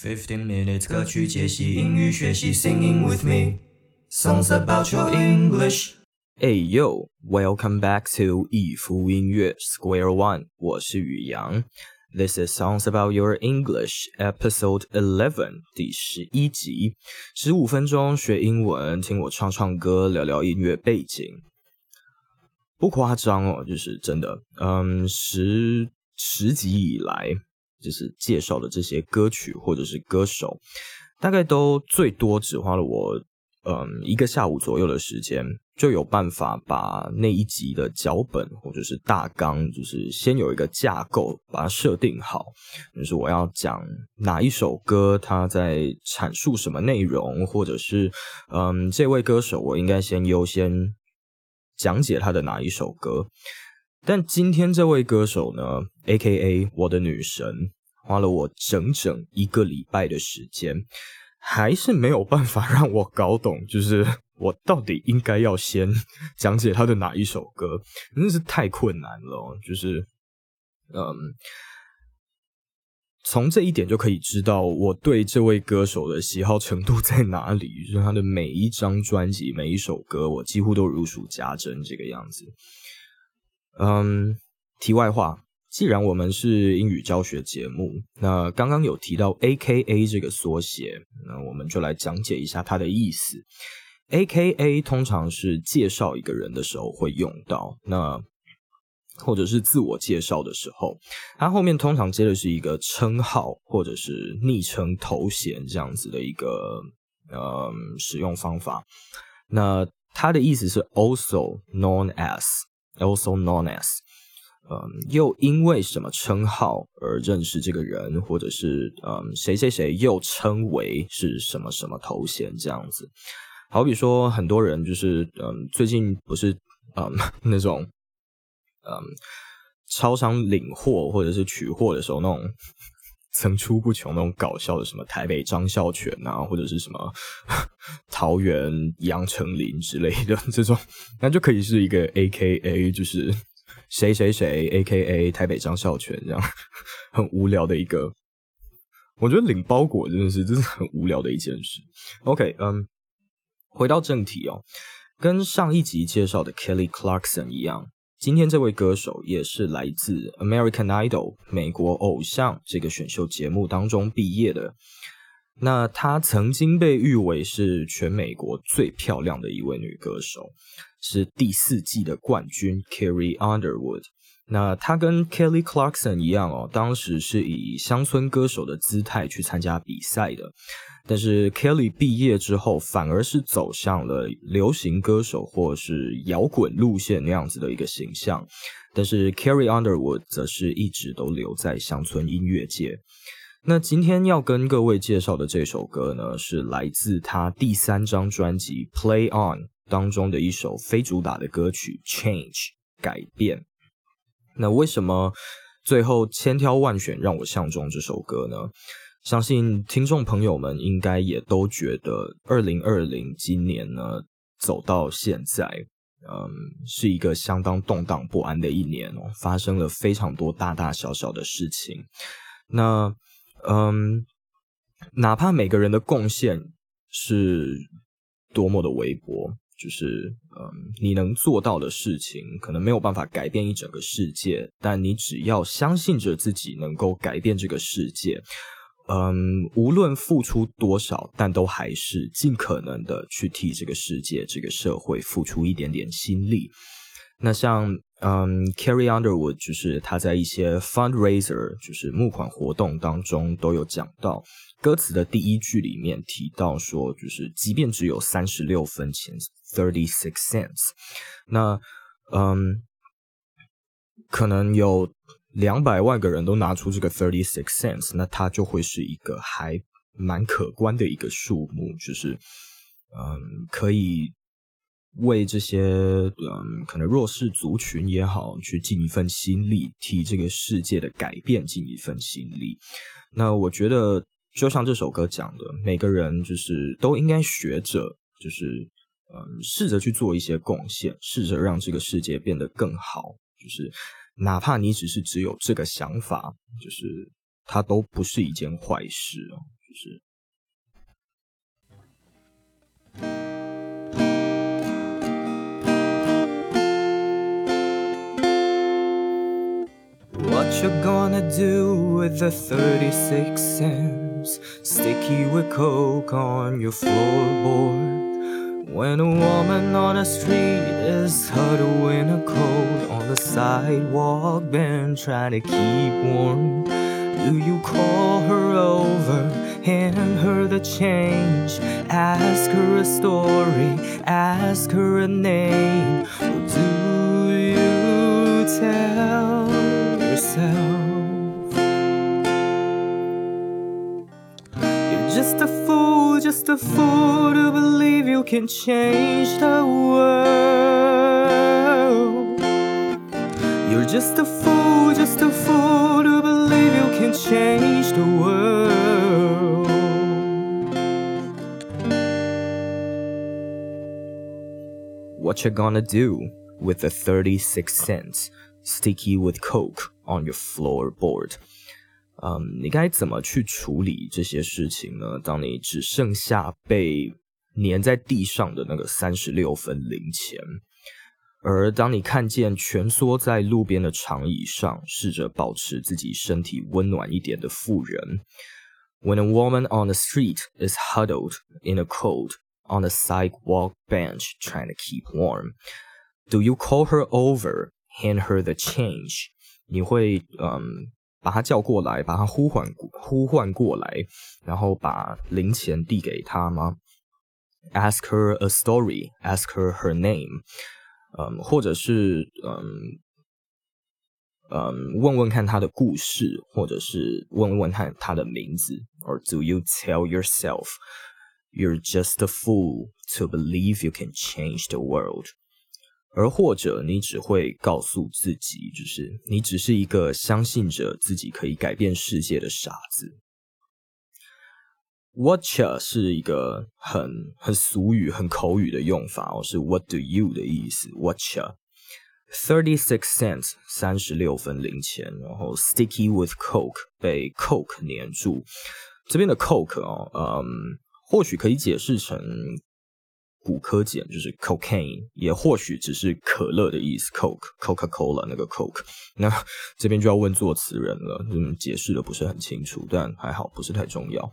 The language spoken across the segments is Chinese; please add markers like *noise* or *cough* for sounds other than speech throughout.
Fifteen minutes 歌曲解析英语学习，Singing with me songs about your English。Hey yo, welcome back to 一福音乐 Square One，我是宇阳。This is Songs About Your English, Episode Eleven，第十一集，十五分钟学英文，听我唱唱歌，聊聊音乐背景，不夸张哦，就是真的。嗯，十十集以来。就是介绍的这些歌曲或者是歌手，大概都最多只花了我嗯一个下午左右的时间，就有办法把那一集的脚本或者是大纲，就是先有一个架构，把它设定好。就是我要讲哪一首歌，它在阐述什么内容，或者是嗯这位歌手，我应该先优先讲解他的哪一首歌。但今天这位歌手呢，A.K.A 我的女神，花了我整整一个礼拜的时间，还是没有办法让我搞懂，*laughs* 就是我到底应该要先讲解他的哪一首歌，真是太困难了。就是，嗯，从这一点就可以知道我对这位歌手的喜好程度在哪里。就是他的每一张专辑、每一首歌，我几乎都如数家珍这个样子。嗯，题外话，既然我们是英语教学节目，那刚刚有提到 A K A 这个缩写，那我们就来讲解一下它的意思。A K A 通常是介绍一个人的时候会用到，那或者是自我介绍的时候，它后面通常接的是一个称号或者是昵称、头衔这样子的一个呃使用方法。那它的意思是 also known as。Also known as，嗯，又因为什么称号而认识这个人，或者是嗯，谁谁谁又称为是什么什么头衔这样子。好比说，很多人就是嗯，最近不是嗯 *laughs* 那种嗯，超商领货或者是取货的时候那种。层出不穷那种搞笑的，什么台北张孝全啊，或者是什么 *laughs* 桃园杨丞琳之类的这种，那就可以是一个 A K A，就是谁谁谁 A K A 台北张孝全这样，很无聊的一个。我觉得领包裹真的是，真是很无聊的一件事。OK，嗯，回到正题哦，跟上一集介绍的 Kelly Clarkson 一样。今天这位歌手也是来自《American Idol》美国偶像这个选秀节目当中毕业的。那她曾经被誉为是全美国最漂亮的一位女歌手，是第四季的冠军 Carrie Underwood。那他跟 Kelly Clarkson 一样哦，当时是以乡村歌手的姿态去参加比赛的。但是 Kelly 毕业之后，反而是走向了流行歌手或是摇滚路线那样子的一个形象。但是 Carrie Underwood 则是一直都留在乡村音乐界。那今天要跟各位介绍的这首歌呢，是来自他第三张专辑《Play On》当中的一首非主打的歌曲《Change》改变。那为什么最后千挑万选让我相中这首歌呢？相信听众朋友们应该也都觉得，二零二零今年呢走到现在，嗯，是一个相当动荡不安的一年哦，发生了非常多大大小小的事情。那，嗯，哪怕每个人的贡献是多么的微薄，就是嗯，你能做到的事情可能没有办法改变一整个世界，但你只要相信着自己能够改变这个世界。嗯，无论付出多少，但都还是尽可能的去替这个世界、这个社会付出一点点心力。那像嗯，Carrie Underwood，就是他在一些 fundraiser，就是募款活动当中都有讲到，歌词的第一句里面提到说，就是即便只有三十六分钱 （thirty six cents），那嗯，可能有。两百万个人都拿出这个 thirty six cents，那它就会是一个还蛮可观的一个数目，就是嗯，可以为这些嗯可能弱势族群也好，去尽一份心力，替这个世界的改变尽一份心力。那我觉得，就像这首歌讲的，每个人就是都应该学着，就是嗯，试着去做一些贡献，试着让这个世界变得更好，就是。哪怕你只是只有这个想法，就是它都不是一件坏事哦。就是。You gonna do with the 36 cents? Sticky with coke on your floorboard. When a woman on the street is huddled in a coat on the sidewalk bench trying to keep warm. Do you call her over, hand her the change, ask her a story, ask her a name, or do you tell you're just a fool, just a fool to believe you can change the world? You're just a fool, just a fool to believe you can change the world. What you gonna do with the 36 cents sticky with coke on your floorboard？嗯，你该怎么去处理这些事情呢？当你只剩下被粘在地上的那个三十六分零钱，而当你看见蜷缩在路边的长椅上，试着保持自己身体温暖一点的妇人，When a woman on the street is huddled in a coat on a sidewalk bench trying to keep warm, do you call her over, hand her the change？你会嗯把她叫过来，把她呼唤呼唤过来，然后把零钱递给她吗？Ask her a story, ask her her name，嗯，或者是嗯嗯问问看她的故事，或者是问问看她的名字，or do you tell yourself you're just a fool to believe you can change the world？ 而或者你只会告诉自己，就是你只是一个相信着自己可以改变世界的傻子。Whatcha 是一个很很俗语、很口语的用法哦，是 What do you 的意思。Whatcha thirty six cents 三十六分零钱，然后 sticky with coke 被 coke 粘住。这边的 coke 哦，嗯，或许可以解释成骨科碱，就是 cocaine，也或许只是可乐的意思，coke，Coca Cola 那个 coke。那这边就要问作词人了，嗯，解释的不是很清楚，但还好，不是太重要。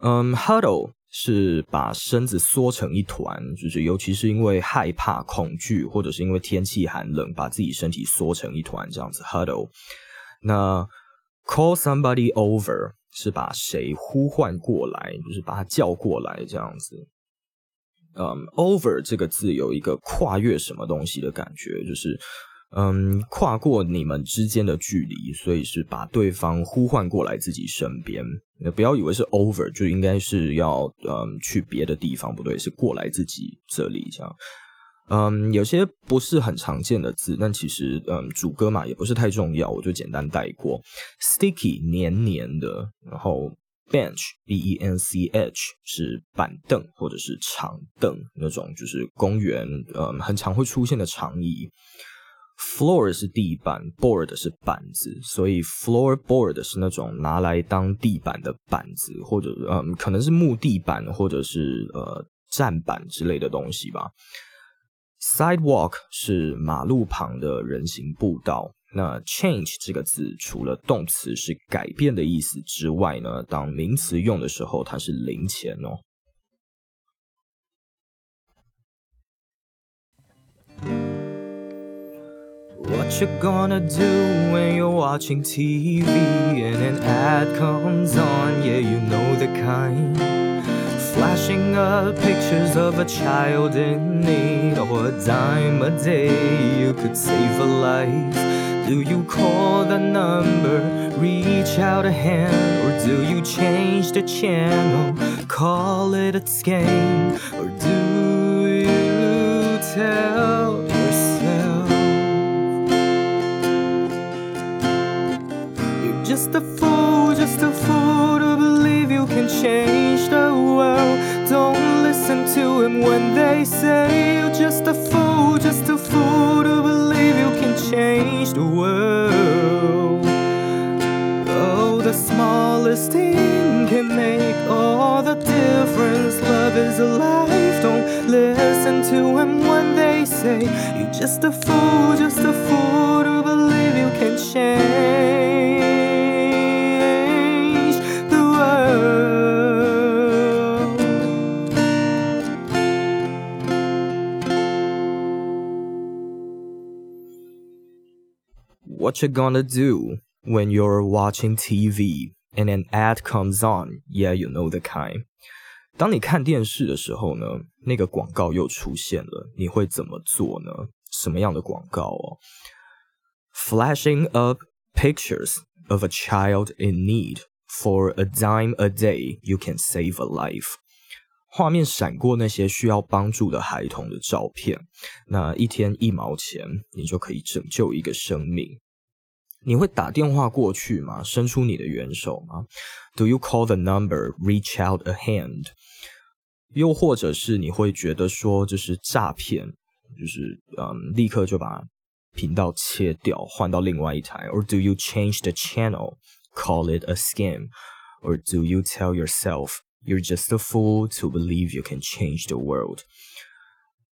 嗯，huddle 是把身子缩成一团，就是尤其是因为害怕、恐惧，或者是因为天气寒冷，把自己身体缩成一团这样子。huddle。那 call somebody over 是把谁呼唤过来，就是把他叫过来这样子。嗯，over 这个字有一个跨越什么东西的感觉，就是嗯，跨过你们之间的距离，所以是把对方呼唤过来自己身边。不要以为是 over 就应该是要嗯去别的地方，不对，是过来自己这里这样。嗯，有些不是很常见的字，但其实嗯主歌嘛也不是太重要，我就简单带过。Sticky 黏黏的，然后 bench b e n c h 是板凳或者是长凳那种，就是公园嗯很常会出现的长椅。Floor 是地板，board 是板子，所以 floorboard 是那种拿来当地板的板子，或者嗯可能是木地板或者是呃站板之类的东西吧。Sidewalk 是马路旁的人行步道。那 change 这个字除了动词是改变的意思之外呢，当名词用的时候，它是零钱哦。What you gonna do when you're watching TV and an ad comes on? Yeah, you know the kind. Flashing up pictures of a child in need or a dime a day you could save a life. Do you call the number, reach out a hand, or do you change the channel, call it a scam, or do you tell yourself you're just a fool, just a fool to believe you can change the world? Don't listen to him when they say you're just a fool, just a change the world. Oh, the smallest thing can make all the difference. Love is alive, don't listen to them when they say you're just a fool, just a fool to believe you can change What you gonna do when you're watching TV and an ad comes on? Yeah, you know the kind. 当你看电视的时候呢，那个广告又出现了，你会怎么做呢？什么样的广告哦？Flashing up pictures of a child in need for a dime a day, you can save a life. 画面闪过那些需要帮助的孩童的照片，那一天一毛钱，你就可以拯救一个生命。 你会打电话过去吗？伸出你的援手吗？Do you call the number, reach out a hand？又或者是你会觉得说这是诈骗，就是嗯，立刻就把频道切掉，换到另外一台？Or do you change the channel, call it a scam? Or do you tell yourself you're just a fool to believe you can change the world？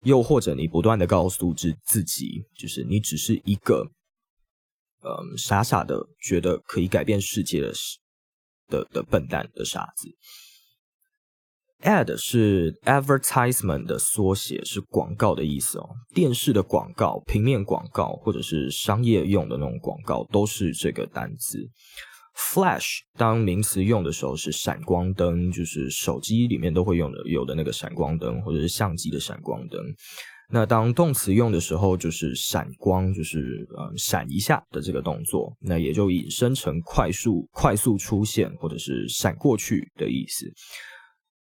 又或者你不断的告诉自自己，就是你只是一个。嗯，傻傻的觉得可以改变世界的的的笨蛋的傻子。Ad 是 advertisement 的缩写，是广告的意思哦。电视的广告、平面广告或者是商业用的那种广告，都是这个单字。Flash 当名词用的时候是闪光灯，就是手机里面都会用的有的那个闪光灯，或者是相机的闪光灯。那当动词用的时候，就是闪光，就是呃闪一下的这个动作，那也就引申成快速、快速出现或者是闪过去的意思。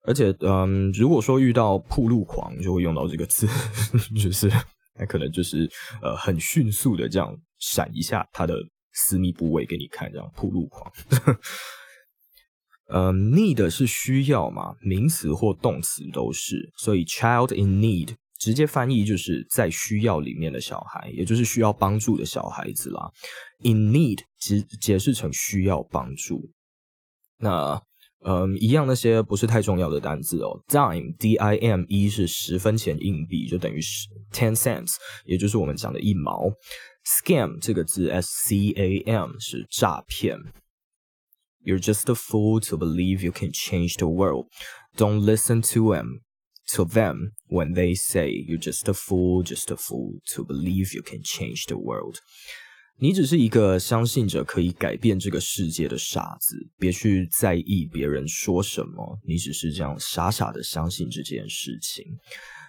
而且，嗯，如果说遇到铺路狂，就会用到这个词，*laughs* 就是那可能就是呃很迅速的这样闪一下他的私密部位给你看，这样铺路狂。*laughs* 嗯，need 是需要嘛，名词或动词都是，所以 child in need。直接翻译就是在需要里面的小孩，也就是需要帮助的小孩子啦。In need 解解释成需要帮助。那嗯，一样那些不是太重要的单字哦。Dime D I M E 是十分钱硬币，就等于十 ten cents，也就是我们讲的一毛。Scam 这个字 S C A M 是诈骗。You're just a fool to believe you can change the world. Don't listen to him. to them when they say you're just a fool, just a fool to believe you can change the world。你只是一个相信着可以改变这个世界的傻子，别去在意别人说什么，你只是这样傻傻的相信这件事情。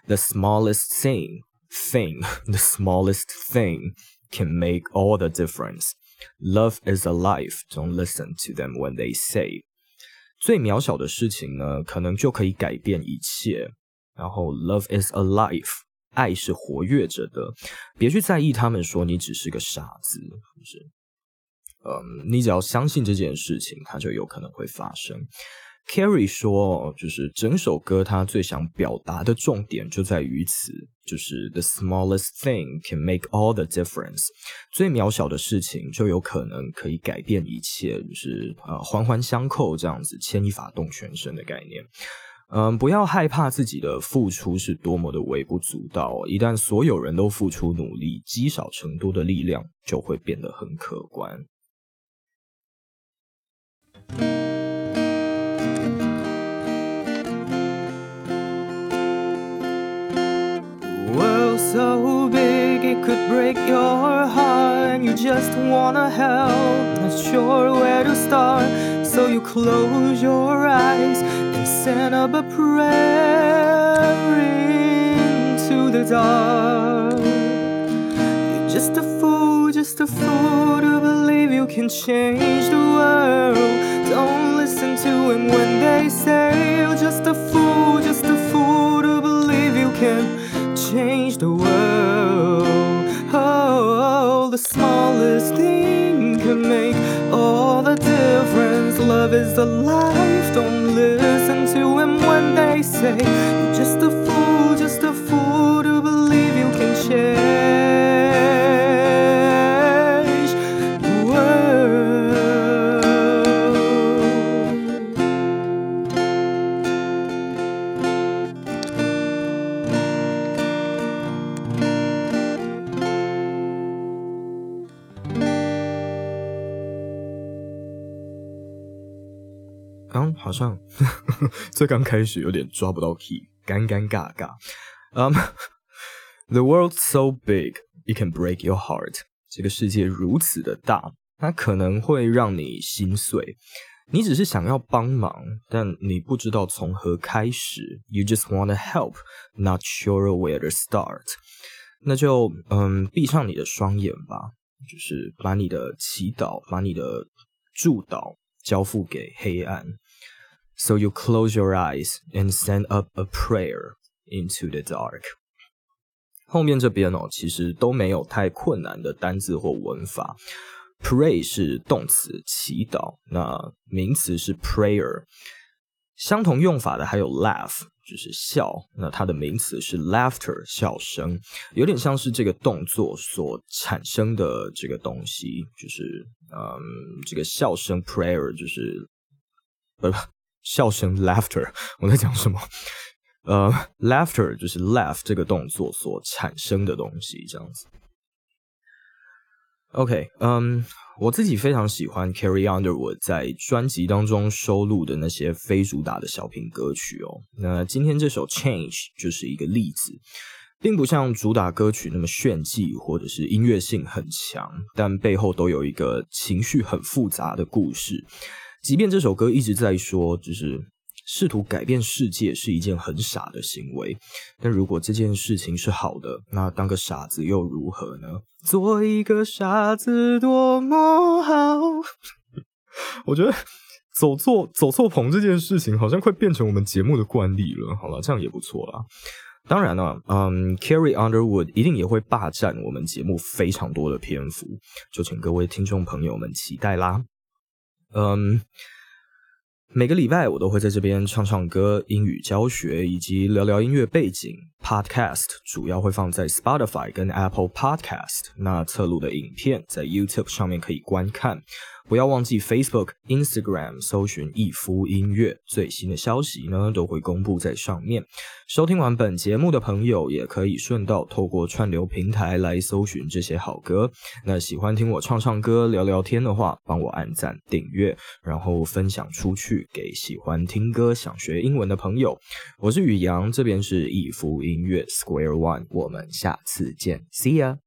The smallest thing, thing, *laughs* the smallest thing can make all the difference. Love is alive. Don't listen to them when they say. 最渺小的事情呢，可能就可以改变一切。 然后，love is alive，爱是活跃着的。别去在意他们说你只是个傻子，不是？嗯，你只要相信这件事情，它就有可能会发生。Carrie 说，就是整首歌他最想表达的重点就在于此，就是 the smallest thing can make all the difference，最渺小的事情就有可能可以改变一切，就是呃环环相扣这样子，牵一发动全身的概念。嗯，不要害怕自己的付出是多么的微不足道。一旦所有人都付出努力，积少成多的力量就会变得很可观。World so big it could break your heart, and you just wanna help, not sure where to start. So you close your eyes send up a prayer into the dark. You're just a fool, just a fool to believe you can change the world. Don't listen to him when they say you're just a fool, just a fool to believe you can change the world. Oh, the smallest thing can make all the difference. Love is the life, don't listen to him when they say you're just a 好像 *laughs* 这刚开始有点抓不到 key，尴尴尬尬。嗯、*laughs* um,，The world's so big, it can break your heart。这个世界如此的大，它可能会让你心碎。你只是想要帮忙，但你不知道从何开始。You just want to help, not sure where to start。那就嗯，闭上你的双眼吧，就是把你的祈祷，把你的祝祷交付给黑暗。So you close your eyes and send up a prayer into the dark。后面这边哦，其实都没有太困难的单字或文法。Pray 是动词，祈祷；那名词是 prayer。相同用法的还有 laugh，就是笑。那它的名词是 laughter，笑声，有点像是这个动作所产生的这个东西，就是嗯，这个笑声 prayer 就是不笑声 laughter。*laughs* 我在讲什么？呃，laughter 就是 laugh 这个动作所产生的东西，这样子。OK，嗯，我自己非常喜欢 Carrie Underwood 在专辑当中收录的那些非主打的小品歌曲哦。那今天这首 Change 就是一个例子，并不像主打歌曲那么炫技或者是音乐性很强，但背后都有一个情绪很复杂的故事。即便这首歌一直在说，就是试图改变世界是一件很傻的行为，但如果这件事情是好的，那当个傻子又如何呢？做一个傻子多么好。*laughs* 我觉得走错走错棚这件事情好像快变成我们节目的惯例了。好了，这样也不错啦。当然了，嗯，Carrie Underwood 一定也会霸占我们节目非常多的篇幅，就请各位听众朋友们期待啦。嗯。每个礼拜我都会在这边唱唱歌、英语教学以及聊聊音乐背景。Podcast 主要会放在 Spotify 跟 Apple Podcast，那侧录的影片在 YouTube 上面可以观看。不要忘记 Facebook、Instagram 搜寻逸夫音乐，最新的消息呢都会公布在上面。收听完本节目的朋友，也可以顺道透过串流平台来搜寻这些好歌。那喜欢听我唱唱歌、聊聊天的话，帮我按赞、订阅，然后分享出去给喜欢听歌、想学英文的朋友。我是宇阳，这边是逸夫音乐 Square One，我们下次见，See ya。